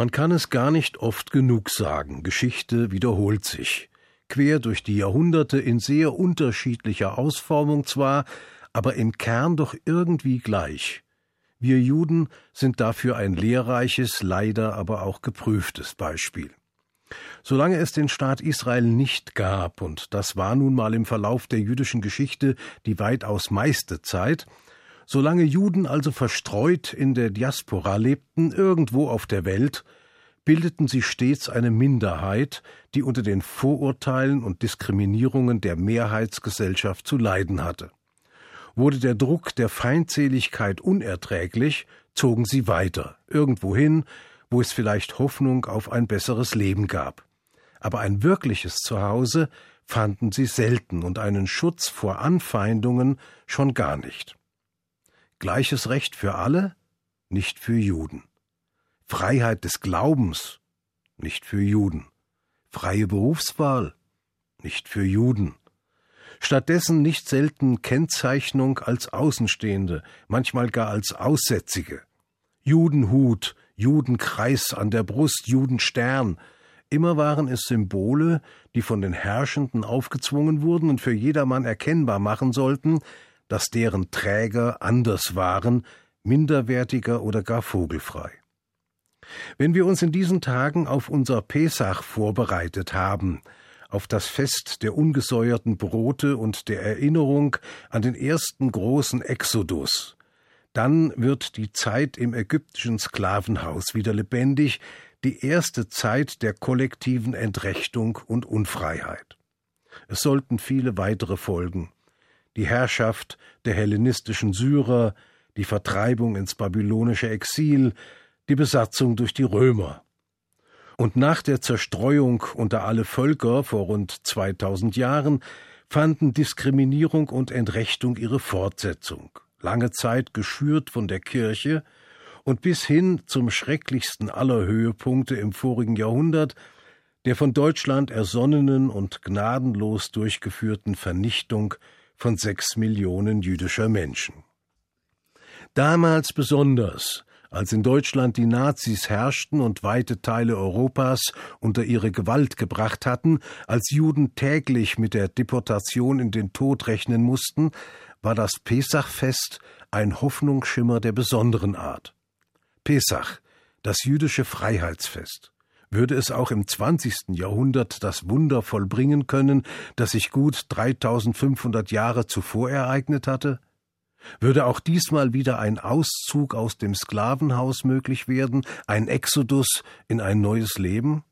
Man kann es gar nicht oft genug sagen, Geschichte wiederholt sich. Quer durch die Jahrhunderte in sehr unterschiedlicher Ausformung zwar, aber im Kern doch irgendwie gleich. Wir Juden sind dafür ein lehrreiches, leider aber auch geprüftes Beispiel. Solange es den Staat Israel nicht gab, und das war nun mal im Verlauf der jüdischen Geschichte die weitaus meiste Zeit, Solange Juden also verstreut in der Diaspora lebten, irgendwo auf der Welt, bildeten sie stets eine Minderheit, die unter den Vorurteilen und Diskriminierungen der Mehrheitsgesellschaft zu leiden hatte. Wurde der Druck der Feindseligkeit unerträglich, zogen sie weiter, irgendwohin, wo es vielleicht Hoffnung auf ein besseres Leben gab. Aber ein wirkliches Zuhause fanden sie selten und einen Schutz vor Anfeindungen schon gar nicht. Gleiches Recht für alle, nicht für Juden. Freiheit des Glaubens, nicht für Juden. Freie Berufswahl, nicht für Juden. Stattdessen nicht selten Kennzeichnung als Außenstehende, manchmal gar als Aussätzige. Judenhut, Judenkreis an der Brust, Judenstern. Immer waren es Symbole, die von den Herrschenden aufgezwungen wurden und für jedermann erkennbar machen sollten, dass deren Träger anders waren, minderwertiger oder gar vogelfrei. Wenn wir uns in diesen Tagen auf unser Pesach vorbereitet haben, auf das Fest der ungesäuerten Brote und der Erinnerung an den ersten großen Exodus, dann wird die Zeit im ägyptischen Sklavenhaus wieder lebendig, die erste Zeit der kollektiven Entrechtung und Unfreiheit. Es sollten viele weitere folgen die Herrschaft der hellenistischen Syrer, die Vertreibung ins babylonische Exil, die Besatzung durch die Römer. Und nach der Zerstreuung unter alle Völker vor rund 2000 Jahren fanden Diskriminierung und Entrechtung ihre Fortsetzung, lange Zeit geschürt von der Kirche und bis hin zum schrecklichsten aller Höhepunkte im vorigen Jahrhundert, der von Deutschland ersonnenen und gnadenlos durchgeführten Vernichtung von sechs Millionen jüdischer Menschen. Damals besonders, als in Deutschland die Nazis herrschten und weite Teile Europas unter ihre Gewalt gebracht hatten, als Juden täglich mit der Deportation in den Tod rechnen mussten, war das Pesachfest ein Hoffnungsschimmer der besonderen Art. Pesach, das jüdische Freiheitsfest würde es auch im 20. Jahrhundert das Wunder vollbringen können, das sich gut 3500 Jahre zuvor ereignet hatte? Würde auch diesmal wieder ein Auszug aus dem Sklavenhaus möglich werden, ein Exodus in ein neues Leben?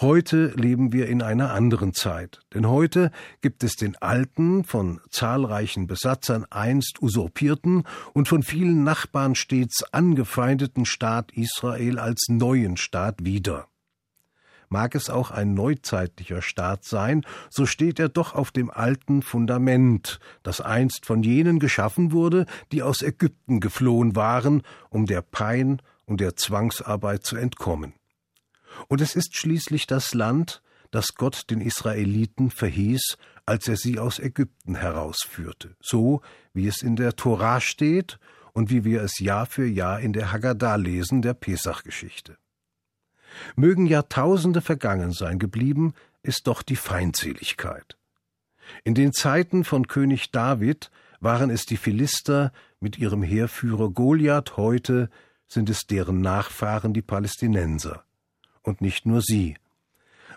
Heute leben wir in einer anderen Zeit, denn heute gibt es den alten, von zahlreichen Besatzern einst usurpierten und von vielen Nachbarn stets angefeindeten Staat Israel als neuen Staat wieder. Mag es auch ein neuzeitlicher Staat sein, so steht er doch auf dem alten Fundament, das einst von jenen geschaffen wurde, die aus Ägypten geflohen waren, um der Pein und der Zwangsarbeit zu entkommen. Und es ist schließlich das Land, das Gott den Israeliten verhieß, als er sie aus Ägypten herausführte, so wie es in der Torah steht und wie wir es Jahr für Jahr in der Haggadah lesen, der Pesach-Geschichte. Mögen Jahrtausende vergangen sein, geblieben ist doch die Feindseligkeit. In den Zeiten von König David waren es die Philister mit ihrem Heerführer Goliath, heute sind es deren Nachfahren die Palästinenser und nicht nur sie.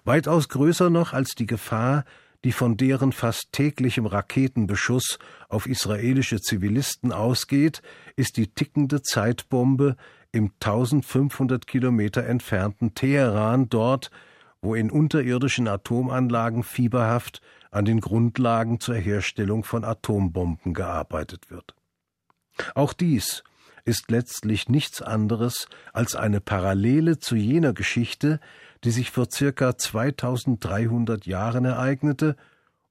Weitaus größer noch als die Gefahr, die von deren fast täglichem Raketenbeschuss auf israelische Zivilisten ausgeht, ist die tickende Zeitbombe im 1500 Kilometer entfernten Teheran, dort, wo in unterirdischen Atomanlagen fieberhaft an den Grundlagen zur Herstellung von Atombomben gearbeitet wird. Auch dies ist letztlich nichts anderes als eine Parallele zu jener Geschichte, die sich vor circa 2300 Jahren ereignete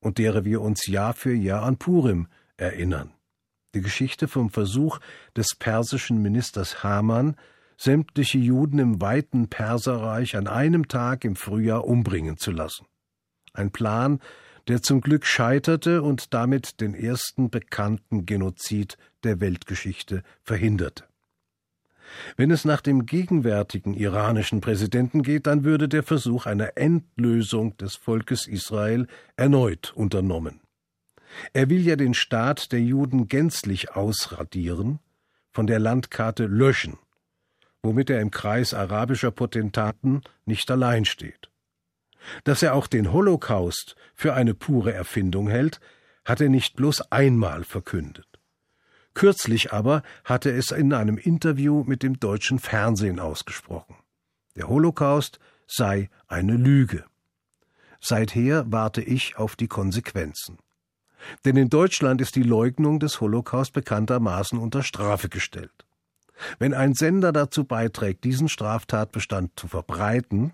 und derer wir uns Jahr für Jahr an Purim erinnern. Die Geschichte vom Versuch des persischen Ministers Haman, sämtliche Juden im weiten Perserreich an einem Tag im Frühjahr umbringen zu lassen. Ein Plan, der zum Glück scheiterte und damit den ersten bekannten Genozid der Weltgeschichte verhinderte. Wenn es nach dem gegenwärtigen iranischen Präsidenten geht, dann würde der Versuch einer Endlösung des Volkes Israel erneut unternommen. Er will ja den Staat der Juden gänzlich ausradieren, von der Landkarte löschen, womit er im Kreis arabischer Potentaten nicht allein steht. Dass er auch den Holocaust für eine pure Erfindung hält, hat er nicht bloß einmal verkündet. Kürzlich aber hatte es in einem Interview mit dem deutschen Fernsehen ausgesprochen. Der Holocaust sei eine Lüge. Seither warte ich auf die Konsequenzen. Denn in Deutschland ist die Leugnung des Holocaust bekanntermaßen unter Strafe gestellt. Wenn ein Sender dazu beiträgt, diesen Straftatbestand zu verbreiten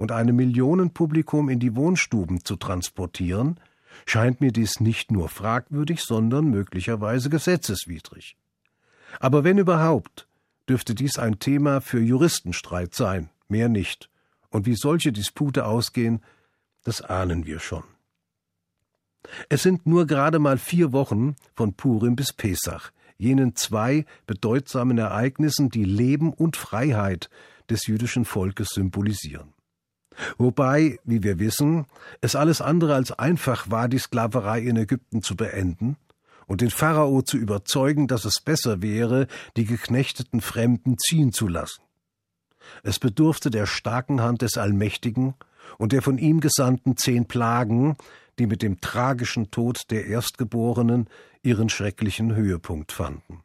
und einem Millionenpublikum in die Wohnstuben zu transportieren, scheint mir dies nicht nur fragwürdig, sondern möglicherweise gesetzeswidrig. Aber wenn überhaupt, dürfte dies ein Thema für Juristenstreit sein, mehr nicht. Und wie solche Dispute ausgehen, das ahnen wir schon. Es sind nur gerade mal vier Wochen von Purim bis Pesach, jenen zwei bedeutsamen Ereignissen, die Leben und Freiheit des jüdischen Volkes symbolisieren. Wobei, wie wir wissen, es alles andere als einfach war, die Sklaverei in Ägypten zu beenden und den Pharao zu überzeugen, dass es besser wäre, die geknechteten Fremden ziehen zu lassen. Es bedurfte der starken Hand des Allmächtigen und der von ihm gesandten zehn Plagen, die mit dem tragischen Tod der Erstgeborenen ihren schrecklichen Höhepunkt fanden.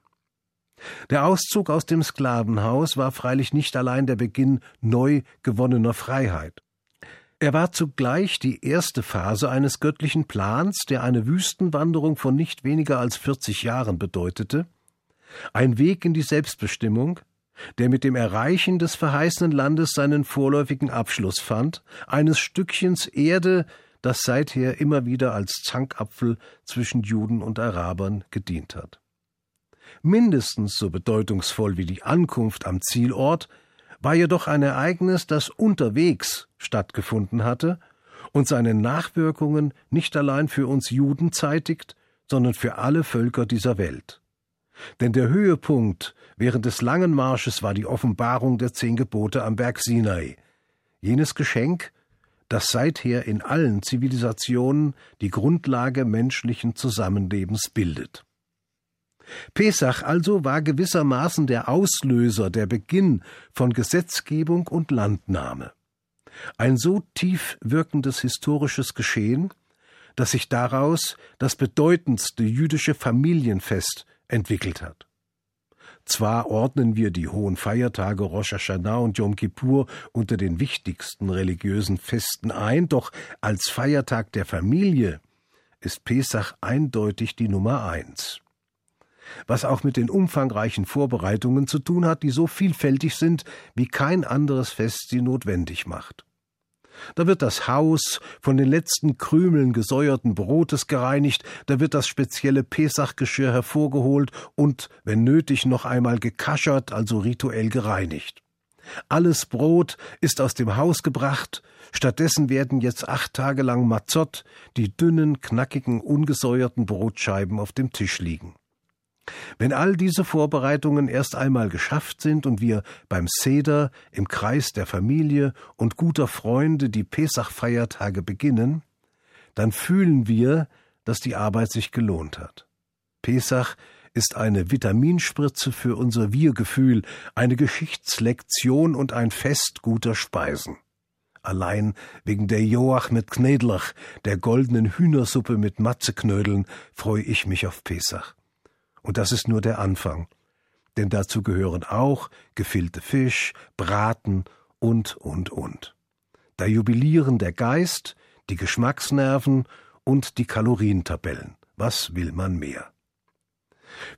Der Auszug aus dem Sklavenhaus war freilich nicht allein der Beginn neu gewonnener Freiheit. Er war zugleich die erste Phase eines göttlichen Plans, der eine Wüstenwanderung von nicht weniger als 40 Jahren bedeutete, ein Weg in die Selbstbestimmung, der mit dem Erreichen des verheißenen Landes seinen vorläufigen Abschluss fand, eines Stückchens Erde, das seither immer wieder als Zankapfel zwischen Juden und Arabern gedient hat. Mindestens so bedeutungsvoll wie die Ankunft am Zielort war jedoch ein Ereignis, das unterwegs stattgefunden hatte und seine Nachwirkungen nicht allein für uns Juden zeitigt, sondern für alle Völker dieser Welt. Denn der Höhepunkt während des langen Marsches war die Offenbarung der zehn Gebote am Berg Sinai, jenes Geschenk, das seither in allen Zivilisationen die Grundlage menschlichen Zusammenlebens bildet. Pesach also war gewissermaßen der Auslöser, der Beginn von Gesetzgebung und Landnahme. Ein so tief wirkendes historisches Geschehen, dass sich daraus das bedeutendste jüdische Familienfest entwickelt hat. Zwar ordnen wir die hohen Feiertage Rosh Hashanah und Yom Kippur unter den wichtigsten religiösen Festen ein, doch als Feiertag der Familie ist Pesach eindeutig die Nummer eins was auch mit den umfangreichen Vorbereitungen zu tun hat, die so vielfältig sind, wie kein anderes Fest sie notwendig macht. Da wird das Haus von den letzten Krümeln gesäuerten Brotes gereinigt, da wird das spezielle Pesachgeschirr hervorgeholt und, wenn nötig, noch einmal gekaschert, also rituell gereinigt. Alles Brot ist aus dem Haus gebracht, stattdessen werden jetzt acht Tage lang Mazot, die dünnen, knackigen, ungesäuerten Brotscheiben auf dem Tisch liegen. Wenn all diese Vorbereitungen erst einmal geschafft sind und wir beim Seder im Kreis der Familie und guter Freunde die Pesach-Feiertage beginnen, dann fühlen wir, dass die Arbeit sich gelohnt hat. Pesach ist eine Vitaminspritze für unser Wir-Gefühl, eine Geschichtslektion und ein Fest guter Speisen. Allein wegen der Joach mit Knedlach, der goldenen Hühnersuppe mit Matzeknödeln, freue ich mich auf Pesach. Und das ist nur der Anfang. Denn dazu gehören auch gefüllte Fisch, Braten und, und, und. Da jubilieren der Geist, die Geschmacksnerven und die Kalorientabellen. Was will man mehr?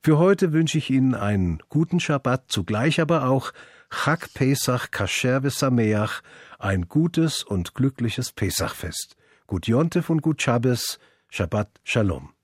Für heute wünsche ich Ihnen einen guten Schabbat, zugleich aber auch Chag Pesach Kasher Sameach, ein gutes und glückliches Pesachfest. Gut Jontef und gut Shabbos, Shabbat Shalom.